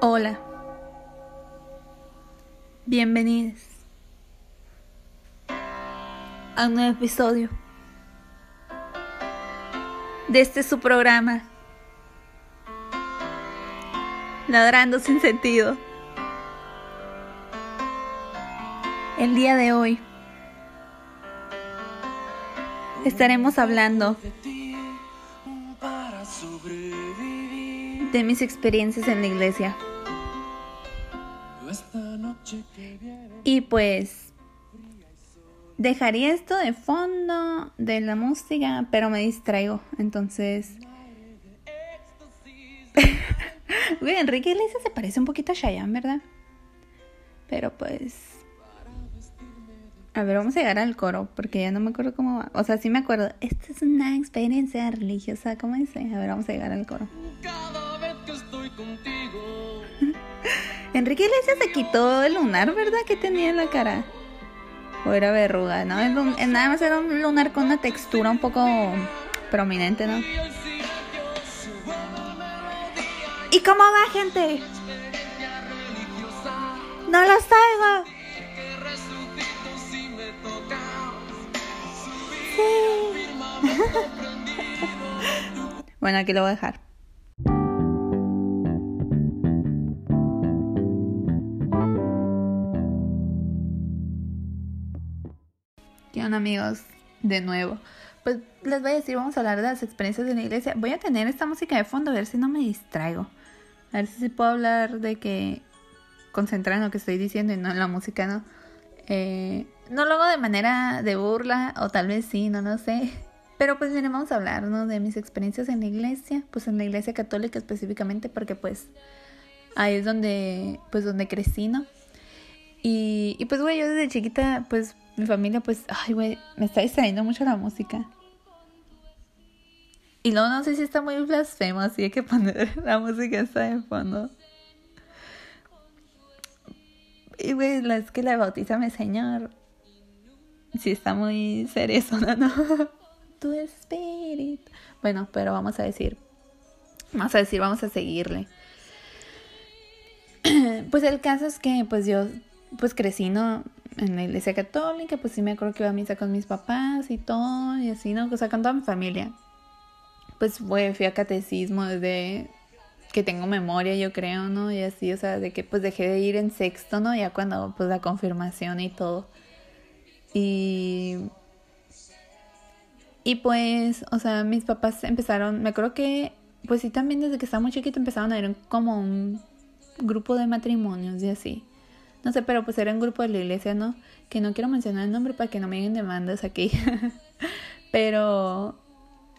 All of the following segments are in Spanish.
Hola. Bienvenidos a un nuevo episodio de este su programa Ladrando sin sentido. El día de hoy estaremos hablando de mis experiencias en la iglesia. Y pues dejaría esto de fondo de la música, pero me distraigo. Entonces... Güey, Enrique Iglesias se parece un poquito a Cheyenne, ¿verdad? Pero pues... A ver, vamos a llegar al coro, porque ya no me acuerdo cómo va. O sea, sí me acuerdo. Esta es una experiencia religiosa, ¿cómo dice? A ver, vamos a llegar al coro. Cada vez que estoy contigo. Enrique Iglesias se quitó el lunar, ¿verdad? Que tenía en la cara. O era verruga, ¿no? Nada más era un lunar con una textura un poco prominente, ¿no? ¿Y cómo va, gente? No los traigo. Sí. bueno, aquí lo voy a dejar. ¿Qué onda, amigos? De nuevo pues les voy a decir, vamos a hablar de las experiencias de la iglesia. Voy a tener esta música de fondo, a ver si no me distraigo. A ver si puedo hablar de que concentrar en lo que estoy diciendo y no en la música, ¿no? Eh, no lo hago de manera de burla, o tal vez sí, no lo sé. Pero pues miren, vamos a hablar, ¿no? De mis experiencias en la iglesia, pues en la iglesia católica específicamente, porque pues ahí es donde, pues donde crecí, ¿no? Y pues, güey, yo desde chiquita, pues mi familia, pues, ay, güey, me está distrayendo mucho la música. Y luego no sé si está muy blasfemo, así hay que poner la música esta de fondo. Y güey, la es que la bautízame Señor. Sí está muy eso, ¿no? Tu espíritu. Bueno, pero vamos a decir. Vamos a decir, vamos a seguirle. Pues el caso es que pues yo pues crecí, ¿no? En la iglesia católica, pues sí me acuerdo que iba a misa con mis papás y todo, y así, ¿no? O sea, con toda mi familia pues fui a catecismo desde que tengo memoria, yo creo, ¿no? Y así, o sea, de que pues dejé de ir en sexto, ¿no? Ya cuando pues la confirmación y todo. Y y pues, o sea, mis papás empezaron, me acuerdo que pues sí también desde que estaba muy chiquito empezaron a ir como un grupo de matrimonios y así. No sé, pero pues era un grupo de la iglesia, ¿no? Que no quiero mencionar el nombre para que no me den demandas aquí. pero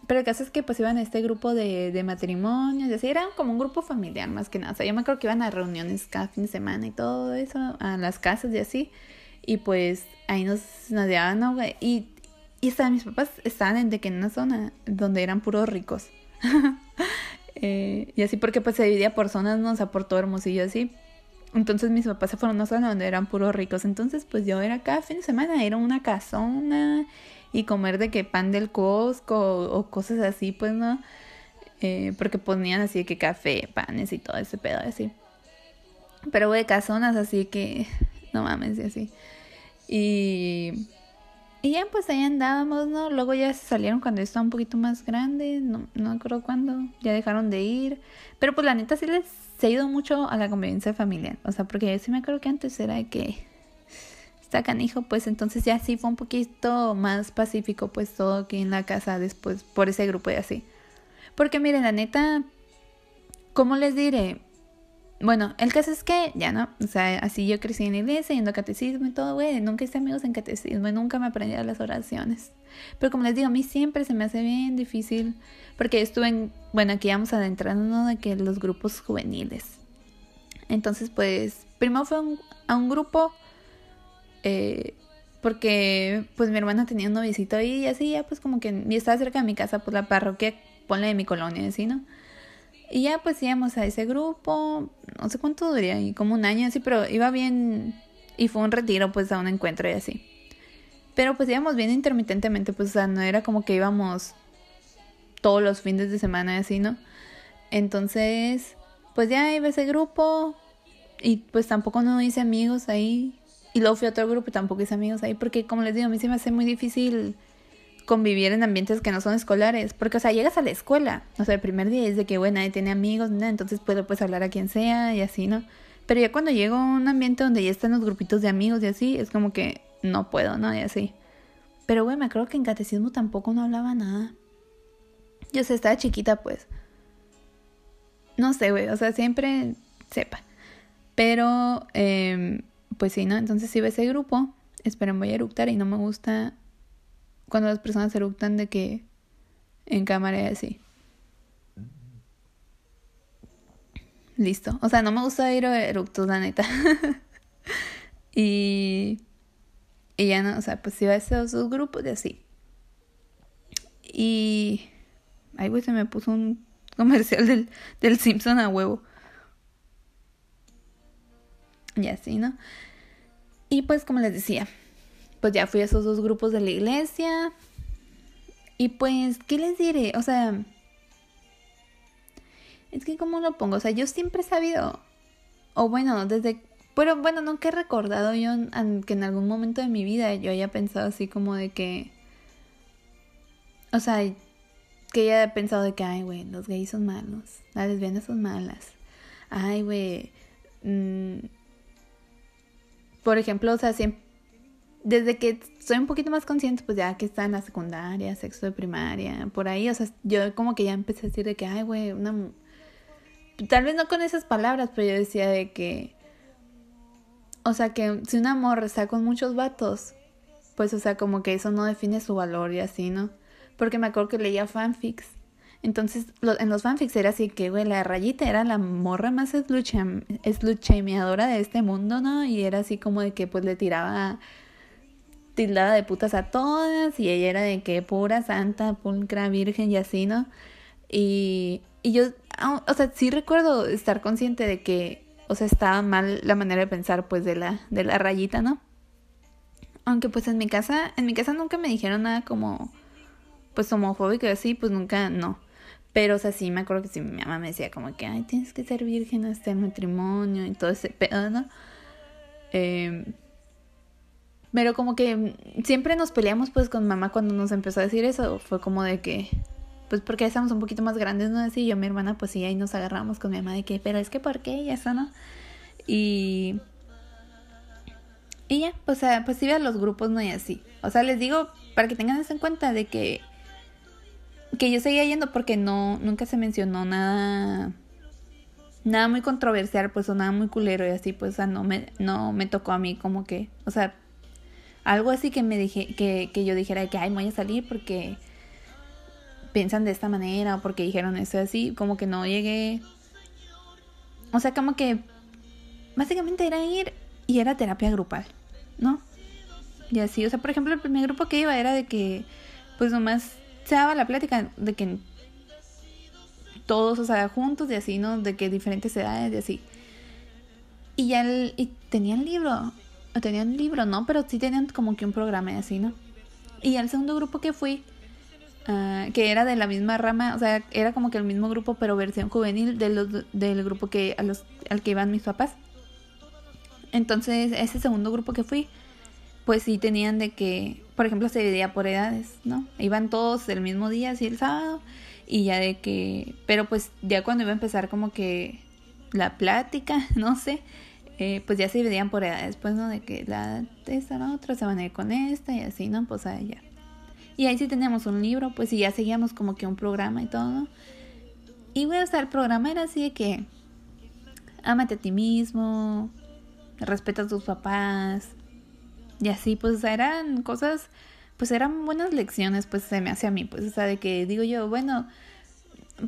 pero el caso es que pues iban a este grupo de, de matrimonios y así, era como un grupo familiar más que nada. O sea, yo me acuerdo que iban a reuniones cada fin de semana y todo eso, a las casas y así. Y pues ahí nos, nos llevaban, ¿no? Y, y estaban, mis papás estaban en, de que en una zona donde eran puros ricos. eh, y así porque pues se dividía por zonas, ¿no? O sea, por todo Hermosillo así. Entonces mis papás se fueron a zona donde eran puros ricos. Entonces pues yo era cada fin de semana, era una casona y comer de que pan del Costco o, cosas así, pues no. Eh, porque ponían así de que café, panes y todo ese pedo así. Pero de casonas, así que no mames, y así. Y, y ya pues ahí andábamos, ¿no? Luego ya salieron cuando estaba un poquito más grande, no, no me cuándo, ya dejaron de ir. Pero pues la neta sí les se ha ido mucho a la convivencia familiar. O sea, porque yo sí me acuerdo que antes era de que está canijo, pues entonces ya sí fue un poquito más pacífico, pues todo aquí en la casa después, por ese grupo y así. Porque miren, la neta, ¿cómo les diré? Bueno, el caso es que ya no, o sea, así yo crecí en la iglesia, yendo a catecismo y todo, güey, nunca hice amigos en catecismo y nunca me aprendí a las oraciones. Pero como les digo, a mí siempre se me hace bien difícil, porque estuve en, bueno, aquí vamos adentrando de que los grupos juveniles. Entonces, pues, primero fue a un grupo eh, porque pues mi hermana tenía un novicito ahí y así ya pues como que y estaba cerca de mi casa, pues la parroquia, ponle de mi colonia, así, ¿no? Y ya pues íbamos a ese grupo, no sé cuánto duraría, como un año así, pero iba bien y fue un retiro pues a un encuentro y así. Pero pues íbamos bien intermitentemente, pues o sea, no era como que íbamos todos los fines de semana y así, ¿no? Entonces, pues ya iba ese grupo y pues tampoco no hice amigos ahí. Y luego fui a otro grupo y tampoco hice amigos ahí porque como les digo, a mí se me hace muy difícil convivir en ambientes que no son escolares. Porque, o sea, llegas a la escuela. O sea, el primer día es de que, bueno, nadie tiene amigos, entonces puedo pues hablar a quien sea y así, ¿no? Pero ya cuando llego a un ambiente donde ya están los grupitos de amigos y así, es como que no puedo, ¿no? Y así. Pero, güey, me acuerdo que en catecismo tampoco no hablaba nada. Yo sé, estaba chiquita, pues. No sé, güey, o sea, siempre sepa. Pero, eh, pues sí, ¿no? Entonces si ve ese grupo, esperen, voy a eructar y no me gusta cuando las personas eructan de que en cámara y así. Listo. O sea, no me gusta ir a eructos, la neta. y, y ya no, o sea, pues iba a esos dos grupos de así. Y... Ay, güey, se me puso un comercial del, del Simpson a huevo. Y así, ¿no? Y pues como les decía, pues ya fui a esos dos grupos de la iglesia. Y pues, ¿qué les diré? O sea, es que como lo pongo, o sea, yo siempre he sabido, o bueno, desde, pero bueno, nunca he recordado yo que en algún momento de mi vida yo haya pensado así como de que, o sea, que haya pensado de que, ay, güey, los gays son malos, las lesbianas son malas, ay, güey, mmm, por ejemplo, o sea, siempre, desde que soy un poquito más consciente, pues ya que está en la secundaria, sexto de primaria, por ahí, o sea, yo como que ya empecé a decir de que, ay, güey, una... Tal vez no con esas palabras, pero yo decía de que... O sea, que si un amor está con muchos vatos, pues, o sea, como que eso no define su valor y así, ¿no? Porque me acuerdo que leía fanfics entonces, en los fanfics era así que, güey, la rayita era la morra más esluchemeadora de este mundo, ¿no? Y era así como de que, pues, le tiraba tildada de putas a todas y ella era de que pura santa, pulcra, virgen y así, ¿no? Y, y yo, o sea, sí recuerdo estar consciente de que, o sea, estaba mal la manera de pensar, pues, de la, de la rayita, ¿no? Aunque, pues, en mi casa, en mi casa nunca me dijeron nada como, pues, homofóbico y así, pues, nunca, no. Pero, o sea, sí me acuerdo que sí, mi mamá me decía como que, ay, tienes que ser virgen hasta el matrimonio y todo ese pedo, ¿no? Eh, pero como que siempre nos peleamos pues con mamá cuando nos empezó a decir eso. Fue como de que, pues porque estamos un poquito más grandes, ¿no? Así yo, mi hermana, pues sí, ahí nos agarramos con mi mamá de que, pero es que ¿por qué? Y eso, ¿no? Y... Y ya, pues, o sea, pues sí, a los grupos, ¿no? Y así. O sea, les digo, para que tengan eso en cuenta de que que yo seguía yendo porque no, nunca se mencionó nada, nada muy controversial, pues, o nada muy culero y así, pues, o sea, no me, no me tocó a mí como que, o sea, algo así que me dije, que, que yo dijera que, ay, voy a salir porque piensan de esta manera o porque dijeron eso así, como que no llegué, o sea, como que básicamente era ir y era terapia grupal, ¿no? Y así, o sea, por ejemplo, el primer grupo que iba era de que, pues nomás se daba la plática de que todos, o sea, juntos y así, ¿no? De que diferentes edades y así. Y ya el, libro, tenían libro, ¿no? Pero sí tenían como que un programa así, ¿no? Y al segundo grupo que fui, uh, que era de la misma rama, o sea, era como que el mismo grupo, pero versión juvenil de los, del grupo que, a los, al que iban mis papás. Entonces, ese segundo grupo que fui, pues sí tenían de que, por ejemplo, se dividía por edades, ¿no? Iban todos el mismo día, así el sábado, y ya de que, pero pues ya cuando iba a empezar como que la plática, no sé, eh, pues ya se dividían por edades, pues, ¿no? De que la esta, la otra se van a ir con esta y así, ¿no? Pues allá. Y ahí sí teníamos un libro, pues, y ya seguíamos como que un programa y todo. Y bueno, o sea, el programa era así de que, ámate a ti mismo, respeta a tus papás, y así, pues eran cosas, pues eran buenas lecciones, pues se me hace a mí, pues, o sea, de que digo yo, bueno,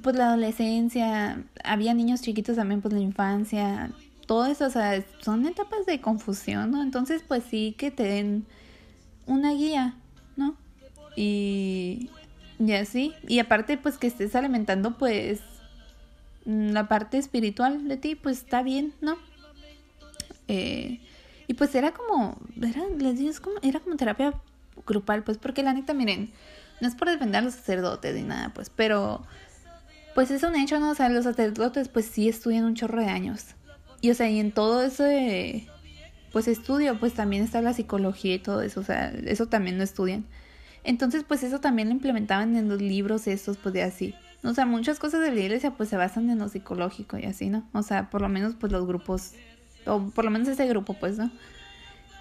pues la adolescencia, había niños chiquitos también, pues la infancia, todo eso, o sea, son etapas de confusión, ¿no? Entonces, pues sí que te den una guía, ¿no? Y, y así, y aparte, pues que estés alimentando, pues, la parte espiritual de ti, pues está bien, ¿no? Eh, y pues era como, era, les digo, como, era como terapia grupal, pues porque la neta, miren, no es por defender a los sacerdotes ni nada, pues, pero pues es un hecho, ¿no? O sea, los sacerdotes pues sí estudian un chorro de años. Y o sea, y en todo ese pues estudio, pues también está la psicología y todo eso, o sea, eso también lo estudian. Entonces, pues eso también lo implementaban en los libros estos, pues de así. O sea, muchas cosas de la iglesia pues se basan en lo psicológico y así, ¿no? O sea, por lo menos pues los grupos, o por lo menos ese grupo, pues, ¿no?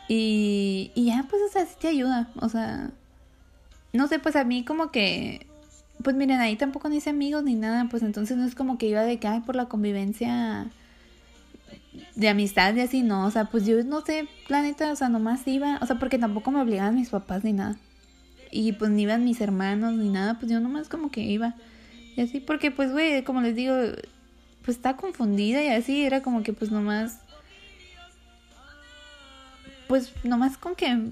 Y, y ya, pues, o sea, sí te ayuda, o sea, no sé, pues a mí como que, pues miren, ahí tampoco ni hice amigos ni nada, pues entonces no es como que iba de que, ay, por la convivencia de amistad y así, no, o sea, pues yo no sé, planeta, o sea, nomás iba, o sea, porque tampoco me obligaban mis papás ni nada. Y pues ni iban mis hermanos ni nada, pues yo nomás como que iba. Y así, porque pues, güey, como les digo, pues está confundida y así, era como que pues nomás... Pues nomás con que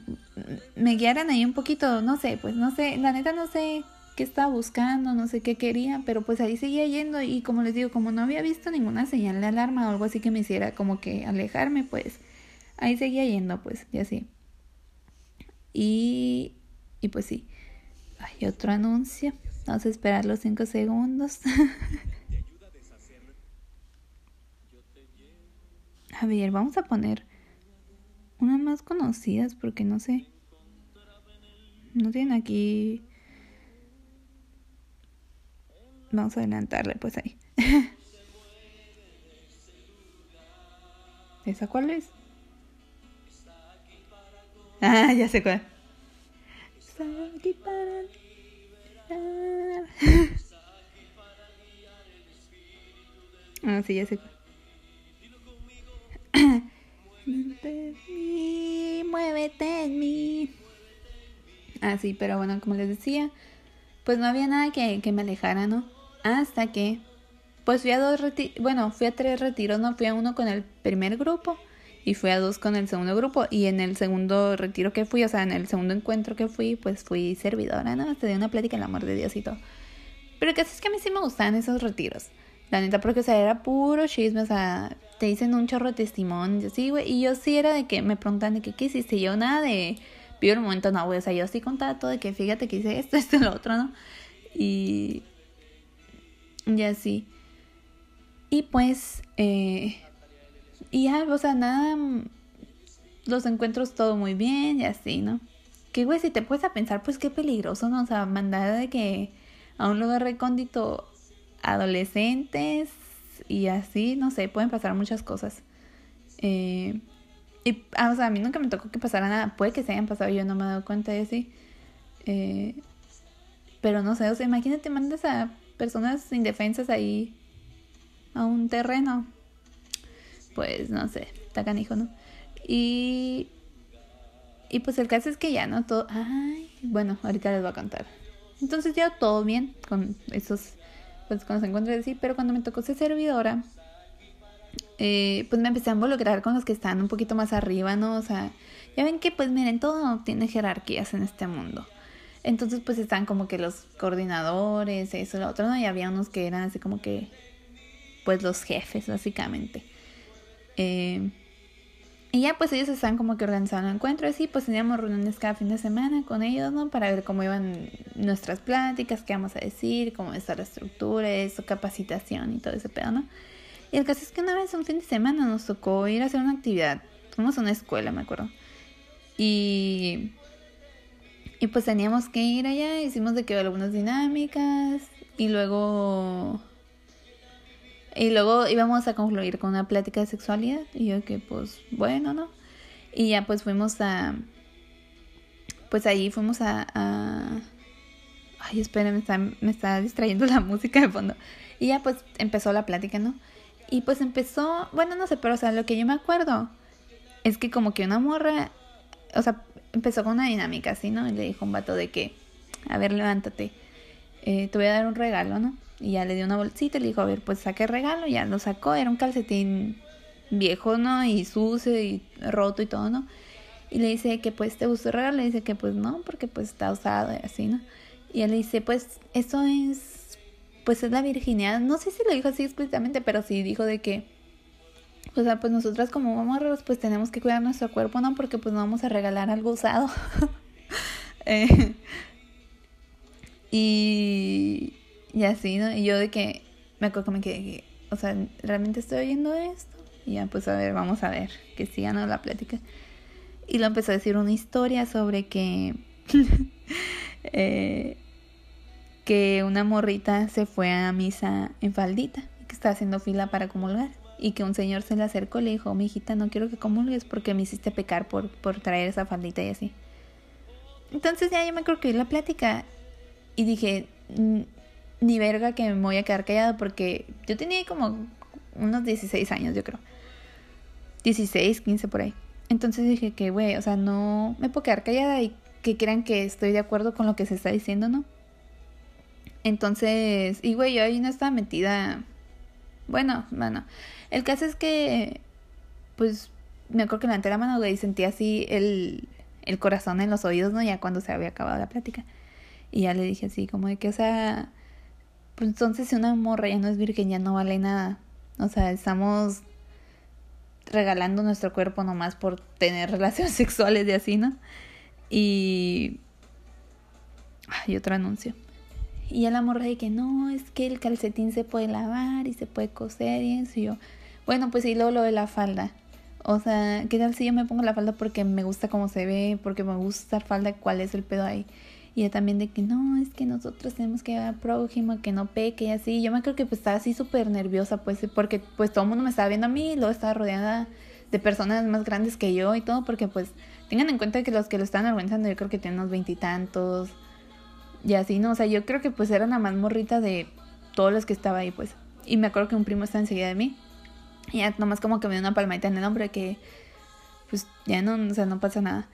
me guiaran ahí un poquito, no sé, pues no sé, la neta no sé qué estaba buscando, no sé qué quería, pero pues ahí seguía yendo y como les digo, como no había visto ninguna señal de alarma o algo así que me hiciera como que alejarme, pues ahí seguía yendo, pues, y así. Y, y pues sí, hay otro anuncio. Vamos a esperar los cinco segundos. a ver, vamos a poner unas más conocidas porque no sé. No tienen aquí Vamos a adelantarle pues ahí. ¿Esa cuál es? Ah, ya sé cuál. Ah, sí, ya sé cuál. Muévete en mí. Ah, sí, pero bueno, como les decía, pues no había nada que, que me alejara, ¿no? Hasta que, pues fui a dos retiros, bueno, fui a tres retiros, no fui a uno con el primer grupo y fui a dos con el segundo grupo. Y en el segundo retiro que fui, o sea, en el segundo encuentro que fui, pues fui servidora, ¿no? Te di una plática el amor de Dios y todo. Pero que es que a mí sí me gustaban esos retiros. La neta, porque, o sea, era puro chisme, o sea, te dicen un chorro de testimonio, sí, güey. Y yo sí era de que me preguntan de que, ¿qué hiciste? Yo nada de, vivo el momento, no, güey, o sea, yo sí contaba todo de que fíjate que hice esto, esto lo otro, ¿no? Y, y así. Y pues, eh, y ya, o sea, nada, los encuentros todo muy bien y así, ¿no? Que, güey, si te puedes a pensar, pues qué peligroso, ¿no? O sea, mandar de que a un lugar recóndito adolescentes y así, no sé, pueden pasar muchas cosas. Eh, y, ah, o sea, a mí nunca me tocó que pasara nada. Puede que se hayan pasado, yo no me he dado cuenta de así. Eh, pero no sé, o sea, imagínate, mandas a personas indefensas ahí a un terreno. Pues no sé, está canijo, ¿no? Y. Y pues el caso es que ya, ¿no? Todo. Ay, bueno, ahorita les voy a contar. Entonces ya todo bien con esos. Pues cuando se encuentra así, pero cuando me tocó ser servidora, eh, pues me empecé a involucrar con los que están un poquito más arriba, ¿no? O sea, ya ven que, pues miren, todo tiene jerarquías en este mundo. Entonces, pues están como que los coordinadores, eso, lo otro, ¿no? Y había unos que eran así como que, pues los jefes, básicamente. Eh, y ya pues ellos están como que organizando encuentros y pues teníamos reuniones cada fin de semana con ellos, ¿no? Para ver cómo iban nuestras pláticas, qué vamos a decir, cómo está la estructura, eso, capacitación y todo ese pedo, ¿no? Y el caso es que una vez un fin de semana nos tocó ir a hacer una actividad. Fuimos a una escuela, me acuerdo. Y y pues teníamos que ir allá, hicimos de que algunas dinámicas y luego y luego íbamos a concluir con una plática de sexualidad y yo que pues bueno, ¿no? Y ya pues fuimos a pues ahí fuimos a, ay, espera, me está, me está distrayendo la música de fondo. Y ya pues empezó la plática, ¿no? Y pues empezó, bueno, no sé, pero o sea, lo que yo me acuerdo es que como que una morra, o sea, empezó con una dinámica así, ¿no? Y le dijo un vato de que, a ver, levántate, eh, te voy a dar un regalo, ¿no? Y ya le dio una bolsita y le dijo, a ver, pues saque el regalo, ya lo sacó, era un calcetín viejo, ¿no? Y sucio y roto y todo, ¿no? Y le dice que pues te gustó el regalo, le dice que pues no, porque pues está usado y así, ¿no? Y él le dice, pues eso es, pues es la virginidad. No sé si lo dijo así explícitamente, pero sí dijo de que o sea, pues nosotras como mamorros pues tenemos que cuidar nuestro cuerpo, ¿no? Porque pues no vamos a regalar algo usado. eh, y, y así, ¿no? Y yo de que, me acuerdo que me quedé, o sea, ¿realmente estoy oyendo esto? Y ya, pues a ver, vamos a ver, que sigan la plática. Y lo empezó a decir una historia sobre que, eh, que una morrita se fue a misa en faldita que estaba haciendo fila para comulgar. Y que un señor se le acercó y le dijo, mi hijita, no quiero que comulgues porque me hiciste pecar por, por traer esa faldita y así. Entonces ya yo me acuerdo que la plática y dije, ni verga que me voy a quedar callado porque yo tenía como unos 16 años, yo creo. 16, 15 por ahí. Entonces dije que, güey, o sea, no me puedo quedar callada y que crean que estoy de acuerdo con lo que se está diciendo, ¿no? Entonces, y güey, yo ahí no estaba metida. Bueno, bueno. El caso es que, pues, me acuerdo que levanté la mano, y sentí así el, el corazón en los oídos, ¿no? Ya cuando se había acabado la plática. Y ya le dije así, como de que, o sea, pues entonces si una morra ya no es virgen, ya no vale nada. O sea, estamos regalando nuestro cuerpo nomás por tener relaciones sexuales y así, ¿no? Y... Hay otro anuncio. Y ya la morra de que no, es que el calcetín se puede lavar y se puede coser y eso. Y yo, bueno, pues y luego lo de la falda. O sea, ¿qué tal si yo me pongo la falda porque me gusta cómo se ve, porque me gusta usar falda? ¿Cuál es el pedo ahí? Y también de que no, es que nosotros tenemos que llevar prójimo, que no peque y así. Yo me creo que pues estaba así súper nerviosa, pues, porque pues todo el mundo me estaba viendo a mí y luego estaba rodeada de personas más grandes que yo y todo, porque pues tengan en cuenta que los que lo están organizando yo creo que tienen unos veintitantos y, así, ¿no? O sea, yo creo que pues era la más morrita de todos los que estaba ahí, pues. Y me acuerdo que un primo estaba enseguida de mí y ya nomás como que me dio una palmadita en el hombro que pues ya no, o sea, no pasa nada.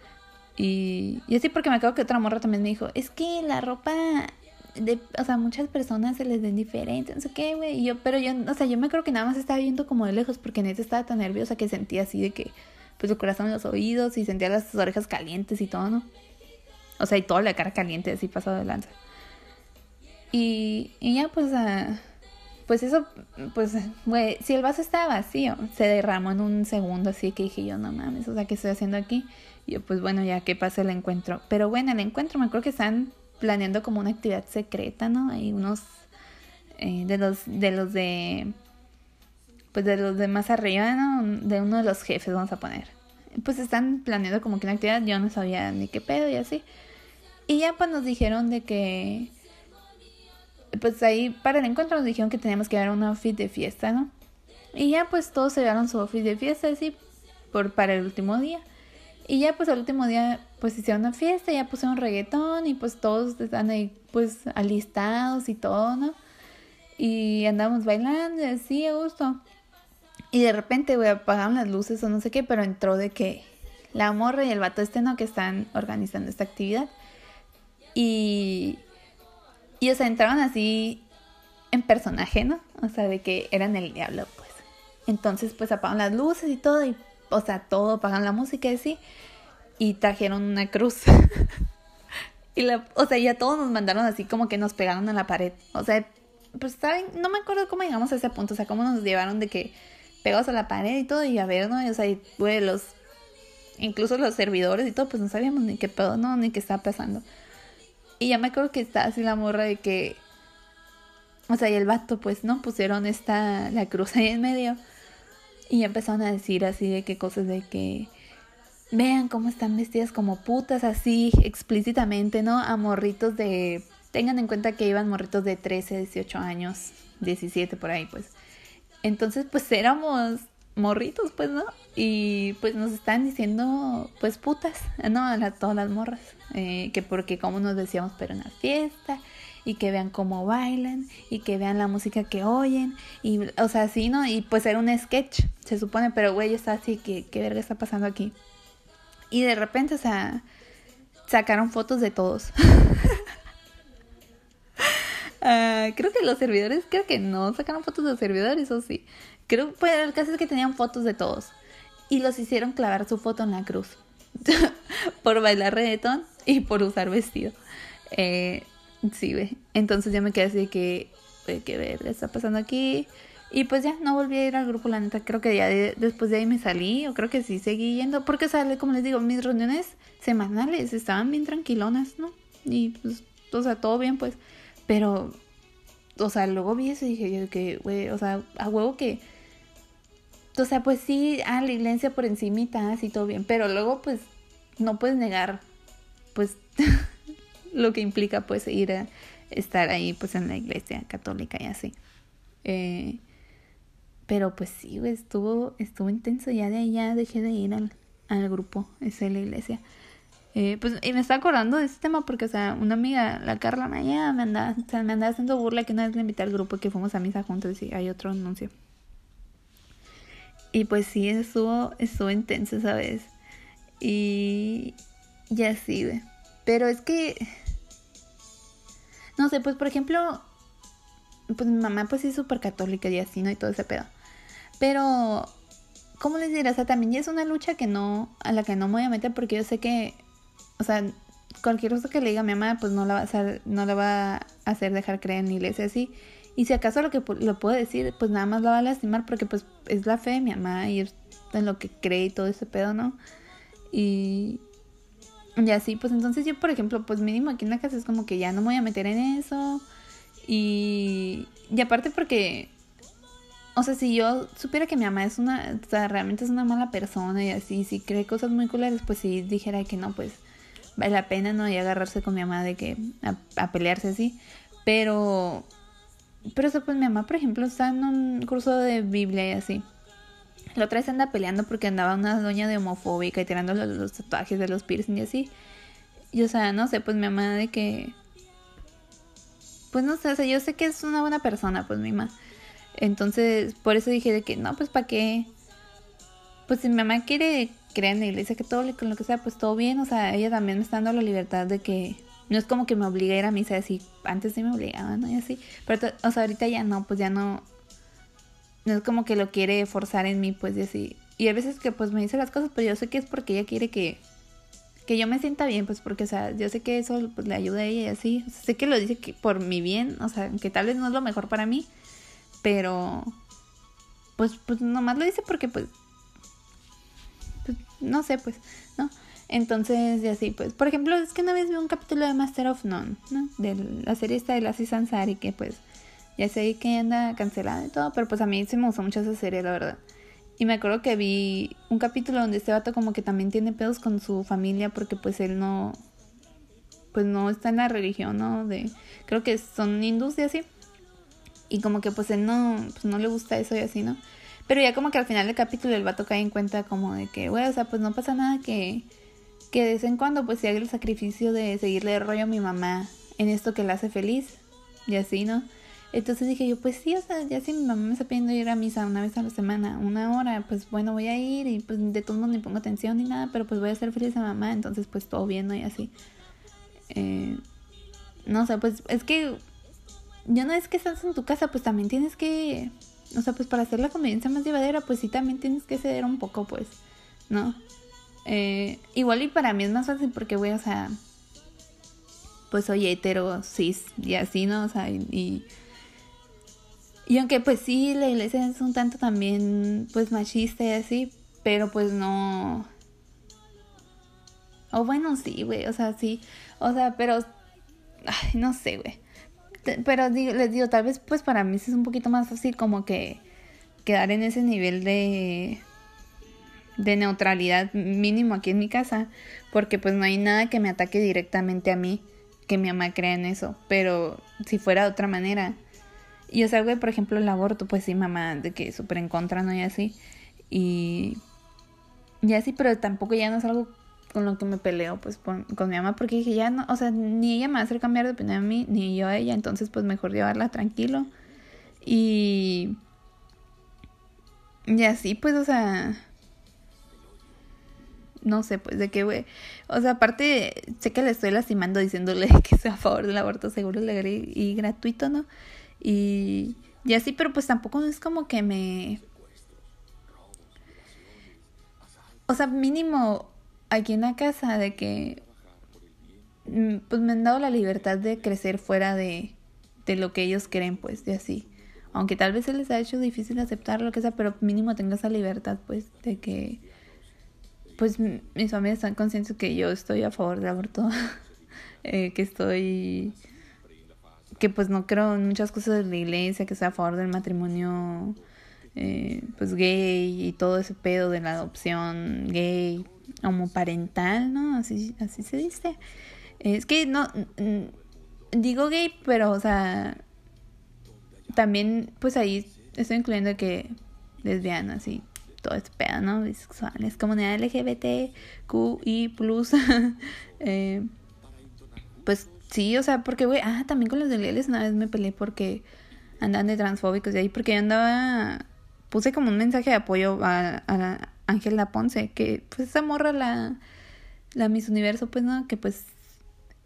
Y, y así porque me acuerdo que otra morra también me dijo, es que la ropa de, o sea, muchas personas se les ven diferente, no sé qué, güey. Y yo, pero yo, o sea, yo me creo que nada más estaba viendo como de lejos porque neta estaba tan nerviosa que sentía así de que, pues el corazón en los oídos y sentía las orejas calientes y todo, ¿no? O sea, y toda la cara caliente así pasado de lanza. Y, y ya, pues, uh, pues eso, pues, güey, si el vaso estaba vacío, se derramó en un segundo, así que dije yo, no mames, o sea, ¿qué estoy haciendo aquí? Y yo, pues bueno, ya que pasa el encuentro. Pero bueno, el encuentro me acuerdo que están planeando como una actividad secreta, ¿no? Hay unos eh, de los de los de pues de los de más arriba, ¿no? De uno de los jefes, vamos a poner. Pues están planeando como que una actividad, yo no sabía ni qué pedo y así. Y ya pues nos dijeron de que pues ahí para el encuentro nos dijeron que teníamos que dar un outfit de fiesta, ¿no? Y ya pues todos se llevaron su outfit de fiesta así por para el último día. Y ya pues el último día pues hicieron una fiesta, ya pusieron reggaetón y pues todos están ahí pues alistados y todo, ¿no? Y andamos bailando y así a gusto. Y de repente, güey, apagaron las luces o no sé qué, pero entró de que la morra y el vato este, ¿no? Que están organizando esta actividad. Y, y o sea, entraron así en personaje, ¿no? O sea, de que eran el diablo, pues. Entonces, pues apagaron las luces y todo y o sea, todo, apagaron la música y así, y trajeron una cruz. y la, o sea, ya todos nos mandaron así como que nos pegaron a la pared. O sea, pues saben, no me acuerdo cómo llegamos a ese punto, o sea, cómo nos llevaron de que pegados a la pared y todo, y a ver, ¿no? o sea, y, los, incluso los servidores y todo, pues no sabíamos ni qué pedo, no, ni qué estaba pasando. Y ya me acuerdo que está así la morra de que, o sea, y el vato, pues, ¿no? Pusieron esta, la cruz ahí en medio. Y empezaron a decir así de qué cosas de que vean cómo están vestidas como putas, así explícitamente, ¿no? A morritos de... Tengan en cuenta que iban morritos de 13, 18 años, 17 por ahí, pues. Entonces, pues éramos morritos, pues, ¿no? Y pues nos están diciendo, pues, putas, ¿no? A todas las morras. Eh, que porque como nos decíamos, pero en la fiesta y que vean cómo bailan y que vean la música que oyen y o sea así no y pues era un sketch se supone pero güey está así que qué verga está pasando aquí y de repente o sea sacaron fotos de todos uh, creo que los servidores creo que no sacaron fotos de los servidores o sí creo pues el caso es que tenían fotos de todos y los hicieron clavar su foto en la cruz por bailar reggaetón y por usar vestido eh, Sí, güey. Entonces ya me quedé así de que, qué verga está pasando aquí. Y pues ya no volví a ir al grupo, la neta. Creo que ya después de ahí me salí, o creo que sí seguí yendo. Porque sale, como les digo, mis reuniones semanales estaban bien tranquilonas, ¿no? Y pues, o sea, todo bien, pues. Pero o sea, luego vi eso y dije yo que, güey, o sea, a huevo que, o sea, pues sí, ah, la iglesia por encimita, así todo bien, pero luego pues no puedes negar, pues, lo que implica pues ir a estar ahí pues en la iglesia católica y así. Eh, pero pues sí, estuvo, estuvo intenso, ya de ahí ya dejé de ir al, al grupo, ese de la iglesia. Eh, pues, y me está acordando de este tema porque, o sea, una amiga, la Carla Maya, me andaba, o sea, me andaba haciendo burla que una vez le invité al grupo que fuimos a misa juntos y hay otro anuncio. Y pues sí, estuvo, estuvo intenso esa vez. Y, y así, güey. Pero es que, no sé, pues por ejemplo, pues mi mamá pues sí es súper católica y así, ¿no? Y todo ese pedo. Pero, ¿cómo les diré? O sea, también ya es una lucha que no, a la que no me voy a meter porque yo sé que o sea, cualquier cosa que le diga a mi mamá, pues no la va a hacer, no la va a hacer dejar creer en iglesia así. Y si acaso lo que lo puedo decir, pues nada más la va a lastimar porque pues es la fe de mi mamá y es en lo que cree y todo ese pedo, ¿no? Y, y así, pues entonces yo, por ejemplo, pues mínimo aquí en la casa es como que ya no me voy a meter en eso. Y, y aparte porque, o sea, si yo supiera que mi mamá es una, o sea, realmente es una mala persona y así, si cree cosas muy culeras, pues si dijera que no, pues vale la pena, ¿no? Y agarrarse con mi mamá de que a, pelearse así. Pero, pero eso pues mi mamá, por ejemplo, está en un curso de Biblia y así. La otra vez anda peleando porque andaba una doña de homofóbica y tirando los, tatuajes de los piercing y así. Y o sea, no sé, pues mi mamá de que... Pues no sé, o sea, yo sé que es una buena persona, pues mi mamá. Entonces, por eso dije de que no, pues para qué. Pues si mi mamá quiere creer en la iglesia católica, lo que sea, pues todo bien. O sea, ella también me está dando la libertad de que no es como que me obligue a ir a misa así. Antes sí me obligaba, ¿no? Y así. Pero, o sea, ahorita ya no, pues ya no. No es como que lo quiere forzar en mí, pues y así. Y a veces que pues me dice las cosas, pero yo sé que es porque ella quiere que, que yo me sienta bien, pues porque, o sea, yo sé que eso pues, le ayuda a ella y así. sé que lo dice que por mi bien, o sea, que tal vez no es lo mejor para mí, pero pues, pues nomás lo dice porque pues no sé, pues, ¿no? Entonces, y así, pues, por ejemplo, es que una vez vi un capítulo de Master of None, ¿no? De la serie esta de la Sansari, que pues, ya sé que anda cancelada y todo, pero pues a mí sí me gustó mucho esa serie, la verdad. Y me acuerdo que vi un capítulo donde este vato como que también tiene pedos con su familia porque pues él no, pues no está en la religión, ¿no? De, creo que son hindús y así. Y como que pues él no, pues no le gusta eso y así, ¿no? Pero ya como que al final del capítulo el vato cae en cuenta como de que, güey, o sea, pues no pasa nada que, que de vez en cuando pues se haga el sacrificio de seguirle el rollo a mi mamá en esto que la hace feliz. Y así, ¿no? Entonces dije yo, pues sí, o sea, ya si mi mamá me está pidiendo ir a misa una vez a la semana, una hora, pues bueno, voy a ir y pues de todo mundo ni pongo atención ni nada, pero pues voy a ser feliz a mamá, entonces pues todo bien, ¿no? Y así. Eh, no sé, pues es que ya no es que estás en tu casa, pues también tienes que o sea, pues para hacer la convivencia más llevadera, pues sí también tienes que ceder un poco, pues, ¿no? Eh, igual y para mí es más fácil porque, güey, o sea, pues soy hetero, cis y así, ¿no? O sea, y, y, aunque pues sí, la iglesia es un tanto también, pues machista y así, pero pues no... O bueno, sí, güey, o sea, sí, o sea, pero... Ay, no sé, güey pero les digo, tal vez pues para mí es un poquito más fácil como que quedar en ese nivel de de neutralidad mínimo aquí en mi casa, porque pues no hay nada que me ataque directamente a mí, que mi mamá crea en eso, pero si fuera de otra manera. Y o sea, güey, por ejemplo, el aborto, pues sí, mamá, de que súper en contra, ¿no? Y así. Y, y así, pero tampoco ya no es algo con lo que me peleo pues con, mi mamá porque dije ya no, o sea, ni ella me va a hacer cambiar de opinión a mí, ni yo a ella, entonces pues mejor llevarla tranquilo. Y... Y así pues, o sea... No sé, pues de qué, güey. O sea, aparte, sé que le estoy lastimando diciéndole que sea a favor del aborto seguro, y gratuito, ¿no? Y, y así, pero pues tampoco es como que me... O sea, mínimo aquí en la casa de que mm, pues me han dado la libertad de crecer fuera de, de lo que ellos creen, pues, de así. Aunque tal vez se les ha hecho difícil aceptar lo que sea, pero mínimo tengo esa libertad, pues, de que, pues, mis familias están conscientes que yo estoy a favor del aborto, eh, que estoy, que pues no creo en muchas cosas de la iglesia, que está a favor del matrimonio eh, pues gay y todo ese pedo de la adopción gay, homoparental, ¿no? Así, así se dice. Es que no, digo gay, pero o sea, también pues ahí estoy incluyendo que lesbianas y todo ese pedo, ¿no? Bisexuales, comunidad LGBT, Q y plus. eh, pues sí, o sea, porque, güey, ah, también con los de Lieles una vez me peleé porque andan de transfóbicos y ahí, porque yo andaba, puse como un mensaje de apoyo a, a Ángela Ponce, que pues esa morra la, la Miss Universo, pues, ¿no? Que pues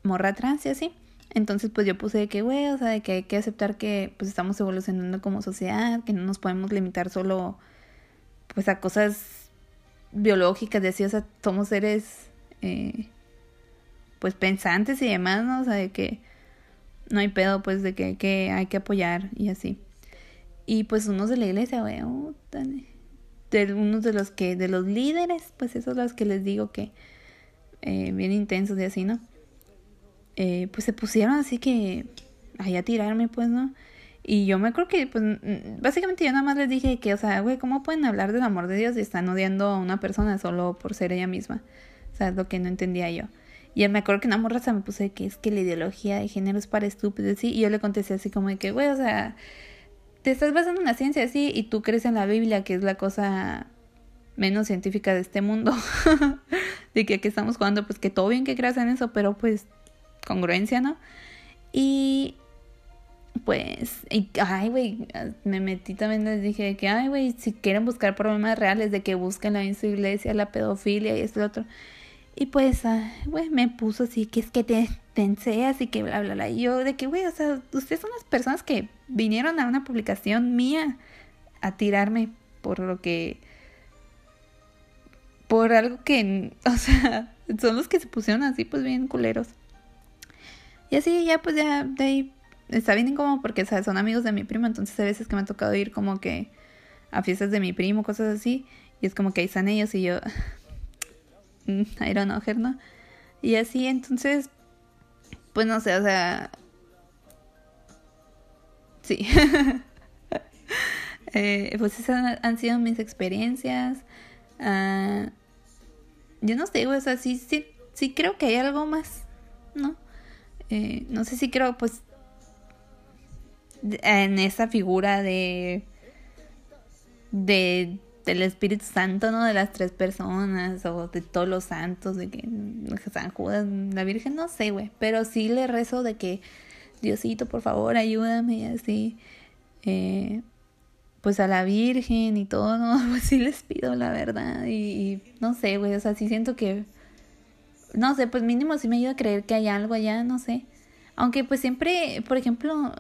morra trans y así. Entonces, pues yo puse de que, güey, o sea, de que hay que aceptar que pues estamos evolucionando como sociedad, que no nos podemos limitar solo pues a cosas biológicas, de así, o sea, somos seres eh, pues pensantes y demás, ¿no? O sea, de que no hay pedo, pues, de que, que hay que apoyar y así. Y pues unos de la iglesia, güey, oh, de unos de los que, de los líderes, pues esos los que les digo que eh, bien intensos y así, ¿no? Eh, pues se pusieron así que ahí a tirarme, pues, ¿no? Y yo me acuerdo que, pues, básicamente yo nada más les dije que, o sea, güey, ¿cómo pueden hablar del amor de Dios y están odiando a una persona solo por ser ella misma? O sea, es lo que no entendía yo. Y me acuerdo que una morra se me puse que es que la ideología de género es para estúpidos, ¿sí? Y yo le contesté así como de que, güey, o sea, te estás basando en la ciencia así y tú crees en la Biblia, que es la cosa menos científica de este mundo. de que aquí estamos jugando, pues que todo bien que creas en eso, pero pues congruencia, ¿no? Y pues, y, ay, güey, me metí también, les dije que, ay, güey, si quieren buscar problemas reales, de que busquen la iglesia, la pedofilia y esto y otro. Y pues, güey, me puso así, que es que te, te enseas y que bla, bla, bla. Y yo, de que, güey, o sea, ustedes son las personas que vinieron a una publicación mía a tirarme por lo que. Por algo que, o sea, son los que se pusieron así, pues bien culeros. Y así ya, pues ya, de ahí está bien incómodo porque ¿sabes? son amigos de mi primo, entonces a veces que me ha tocado ir como que a fiestas de mi primo, cosas así, y es como que ahí están ellos y yo, I don't know, ¿no? Y así, entonces, pues no sé, o sea, sí. eh, pues esas han sido mis experiencias. Uh, yo no sé, o sea, sí, sí, sí creo que hay algo más, ¿no? Eh, no sé si creo, pues, en esa figura de, de del Espíritu Santo, ¿no? De las tres personas o de todos los santos, de que San Judas, la Virgen, no sé, güey, pero sí le rezo de que Diosito, por favor, ayúdame y así. Eh, pues a la Virgen y todo, ¿no? Pues sí les pido la verdad y, y no sé, güey, o sea, sí siento que, no sé, pues mínimo sí me ayuda a creer que hay algo allá, no sé. Aunque pues siempre, por ejemplo,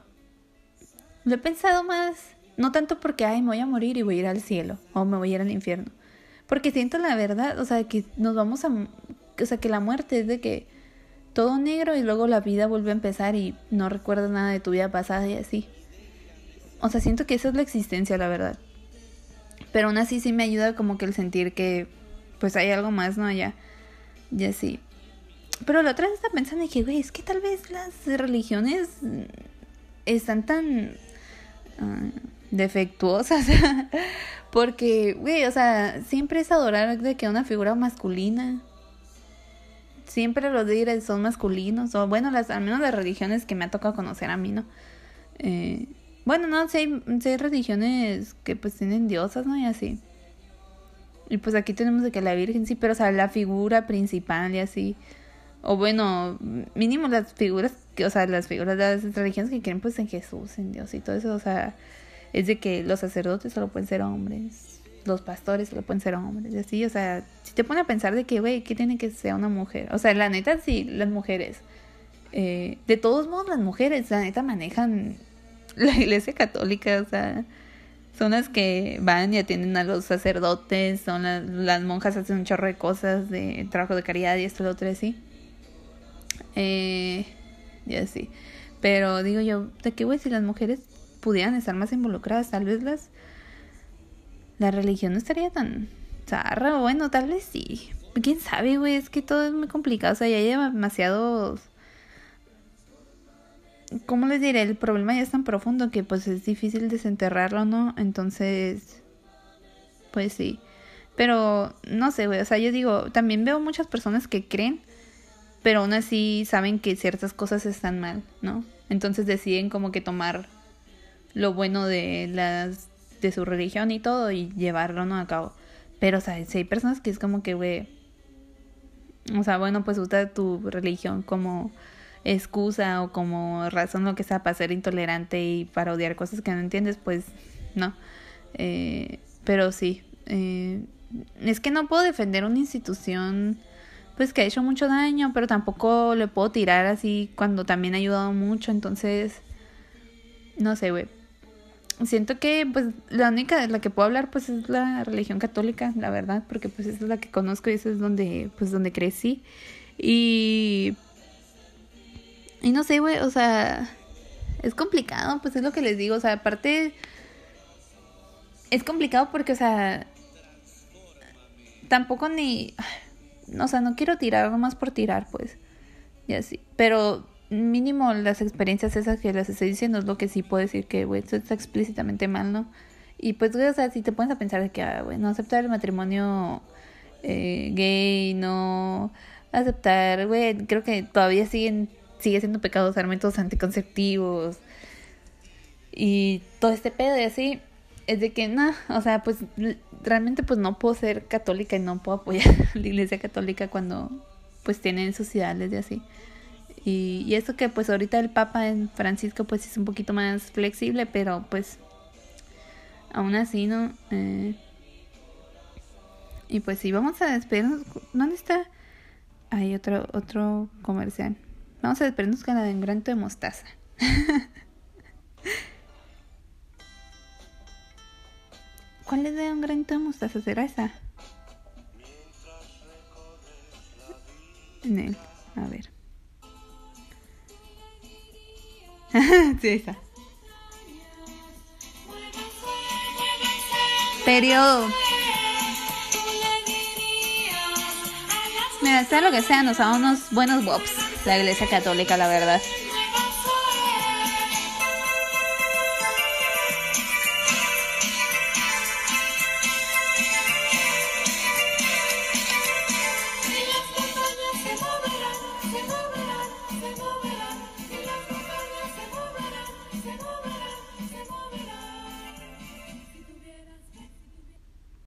lo he pensado más, no tanto porque, ay, me voy a morir y voy a ir al cielo o me voy a ir al infierno. Porque siento la verdad, o sea, que nos vamos a, o sea, que la muerte es de que todo negro y luego la vida vuelve a empezar y no recuerdas nada de tu vida pasada y así. O sea, siento que esa es la existencia, la verdad. Pero aún así sí me ayuda como que el sentir que pues hay algo más, ¿no? Ya, ya sí. Pero la otra vez estaba pensando y dije, güey, es que tal vez las religiones están tan uh, defectuosas. Porque, güey, o sea, siempre es adorar de que una figura masculina. Siempre los líderes son masculinos. O bueno, las, al menos las religiones que me ha tocado conocer a mí, ¿no? Eh, bueno, no, si hay, religiones que pues tienen diosas, ¿no? Y así. Y pues aquí tenemos de que la Virgen, sí, pero o sea, la figura principal y así. O bueno, mínimo las figuras o sea, las figuras de las religiones que creen pues en Jesús, en Dios y todo eso, o sea, es de que los sacerdotes solo pueden ser hombres, los pastores solo pueden ser hombres, y así, o sea, si te pone a pensar de que, güey, ¿qué tiene que ser una mujer? O sea, la neta, sí, las mujeres, eh, de todos modos, las mujeres, la neta, manejan la iglesia católica, o sea, son las que van y atienden a los sacerdotes, son las, las monjas hacen un chorro de cosas de trabajo de caridad y esto y lo otro así. Eh, y así. Pero digo yo, ¿de qué, güey? Si las mujeres pudieran estar más involucradas, tal vez las. La religión no estaría tan zarra. Bueno, tal vez sí. Quién sabe, güey. Es que todo es muy complicado. O sea, ya hay demasiados. ¿cómo les diré? El problema ya es tan profundo que pues es difícil desenterrarlo, ¿no? Entonces, pues sí. Pero no sé, güey, o sea, yo digo, también veo muchas personas que creen, pero aún así saben que ciertas cosas están mal, ¿no? Entonces deciden como que tomar lo bueno de las de su religión y todo y llevarlo ¿no? a cabo. Pero, o sea, si hay personas que es como que, güey, o sea, bueno, pues usa tu religión como excusa o como razón lo que sea para ser intolerante y para odiar cosas que no entiendes, pues no. Eh, pero sí, eh, es que no puedo defender una institución pues que ha hecho mucho daño, pero tampoco le puedo tirar así cuando también ha ayudado mucho, entonces no sé, güey. Siento que pues la única de la que puedo hablar pues es la religión católica, la verdad, porque pues esa es la que conozco y esa es donde pues donde crecí. Y y no sé, güey, o sea, es complicado, pues es lo que les digo, o sea, aparte es complicado porque, o sea, tampoco ni, o sea, no quiero tirar nomás por tirar, pues, y así, pero mínimo las experiencias esas que les estoy diciendo es lo que sí puedo decir que, güey, esto está explícitamente mal, ¿no? Y pues, o sea, si te pones a pensar de que, ah, güey, no aceptar el matrimonio eh, gay, no aceptar, güey, creo que todavía siguen sigue siendo pecado usar anticonceptivos y todo este pedo y así, es de que no, o sea, pues realmente pues no puedo ser católica y no puedo apoyar la iglesia católica cuando pues tienen sus ideales y así. Y, y eso que pues ahorita el Papa en Francisco pues es un poquito más flexible, pero pues aún así, ¿no? Eh, y pues sí, vamos a despedirnos. ¿Dónde está? Hay otro, otro comercial. Vamos a despedirnos con la de de mostaza. ¿Cuál es de un granito de mostaza? ¿Será esa? En él. A ver. sí, esa. Periodo. Mira, sea lo que sea, nos da unos buenos bops la iglesia católica, la verdad.